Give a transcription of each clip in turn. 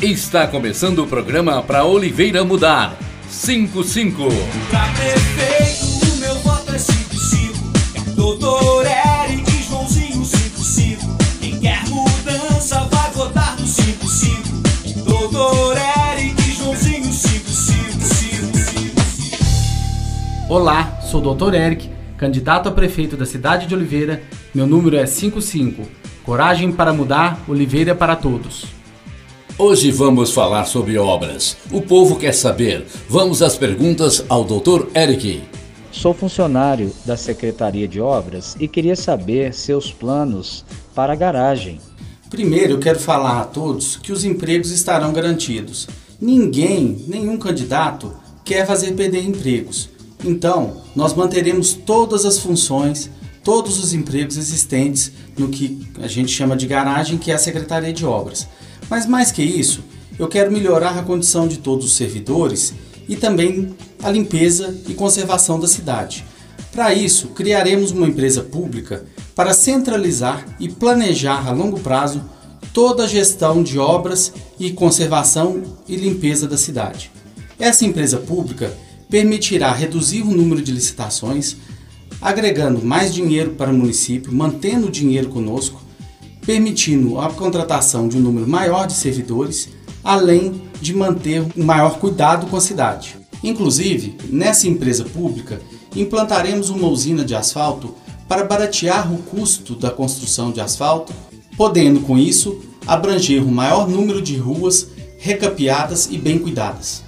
Está começando o programa para Oliveira Mudar. 55. Pra prefeito, o meu voto é 55. Doutor Eric Joãozinho 55. Quem quer mudança vai votar no 55. Doutor Eric Joãozinho 55. Olá, sou o Dr. Eric, candidato a prefeito da cidade de Oliveira. Meu número é 55. Coragem para mudar, Oliveira para todos. Hoje vamos falar sobre obras. O povo quer saber. Vamos às perguntas ao Dr. Eric. Sou funcionário da Secretaria de Obras e queria saber seus planos para a garagem. Primeiro, eu quero falar a todos que os empregos estarão garantidos. Ninguém, nenhum candidato, quer fazer perder empregos. Então, nós manteremos todas as funções, todos os empregos existentes no que a gente chama de garagem, que é a Secretaria de Obras. Mas mais que isso, eu quero melhorar a condição de todos os servidores e também a limpeza e conservação da cidade. Para isso, criaremos uma empresa pública para centralizar e planejar a longo prazo toda a gestão de obras e conservação e limpeza da cidade. Essa empresa pública permitirá reduzir o número de licitações, agregando mais dinheiro para o município, mantendo o dinheiro conosco permitindo a contratação de um número maior de servidores, além de manter um maior cuidado com a cidade. Inclusive, nessa empresa pública, implantaremos uma usina de asfalto para baratear o custo da construção de asfalto, podendo com isso abranger um maior número de ruas recapeadas e bem cuidadas.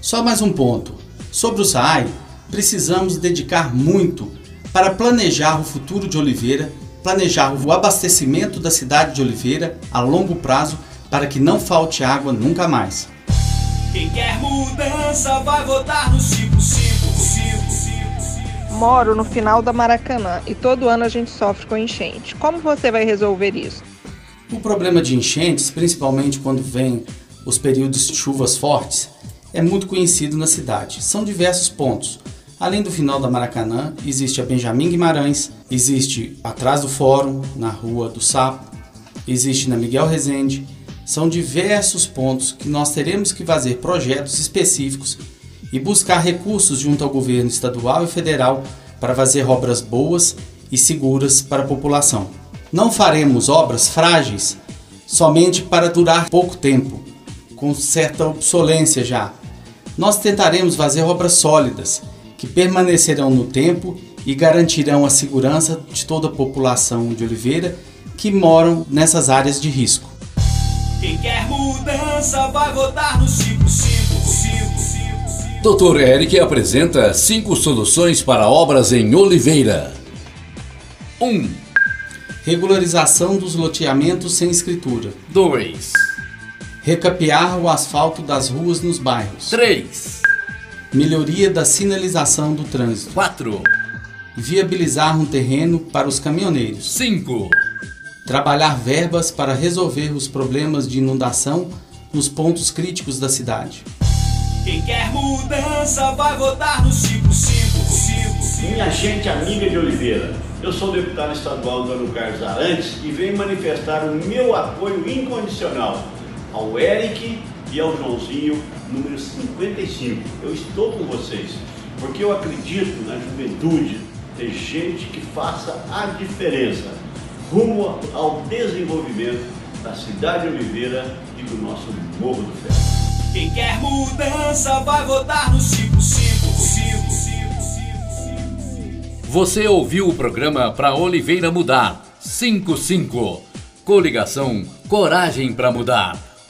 Só mais um ponto. Sobre o SAAI, precisamos dedicar muito para planejar o futuro de Oliveira planejar o abastecimento da cidade de Oliveira a longo prazo para que não falte água nunca mais. Quem quer mudança vai votar no 55. Moro no final da Maracanã e todo ano a gente sofre com enchente. Como você vai resolver isso? O problema de enchentes, principalmente quando vem os períodos de chuvas fortes, é muito conhecido na cidade. São diversos pontos. Além do final da Maracanã, existe a Benjamin Guimarães, existe atrás do Fórum, na Rua do Sapo, existe na Miguel Rezende. São diversos pontos que nós teremos que fazer projetos específicos e buscar recursos junto ao governo estadual e federal para fazer obras boas e seguras para a população. Não faremos obras frágeis somente para durar pouco tempo, com certa obsolência já. Nós tentaremos fazer obras sólidas que permanecerão no tempo e garantirão a segurança de toda a população de Oliveira que moram nessas áreas de risco. Quem quer mudança vai votar no 55. Dr. Eric apresenta cinco soluções para obras em Oliveira. 1. Um. Regularização dos loteamentos sem escritura. 2. Recapear o asfalto das ruas nos bairros. 3. Melhoria da sinalização do trânsito. 4. Viabilizar um terreno para os caminhoneiros. 5. Trabalhar verbas para resolver os problemas de inundação nos pontos críticos da cidade. Quem quer mudança vai votar no 55. Minha gente amiga de Oliveira, eu sou o deputado estadual Antônio Carlos Arantes e venho manifestar o meu apoio incondicional ao Eric e ao Joãozinho, número 55. Eu estou com vocês, porque eu acredito na juventude ter gente que faça a diferença rumo ao desenvolvimento da cidade de Oliveira e do nosso Morro do Ferro. Quem quer mudança vai votar no 55. Você ouviu o programa para Oliveira Mudar 55. Coligação Coragem para Mudar.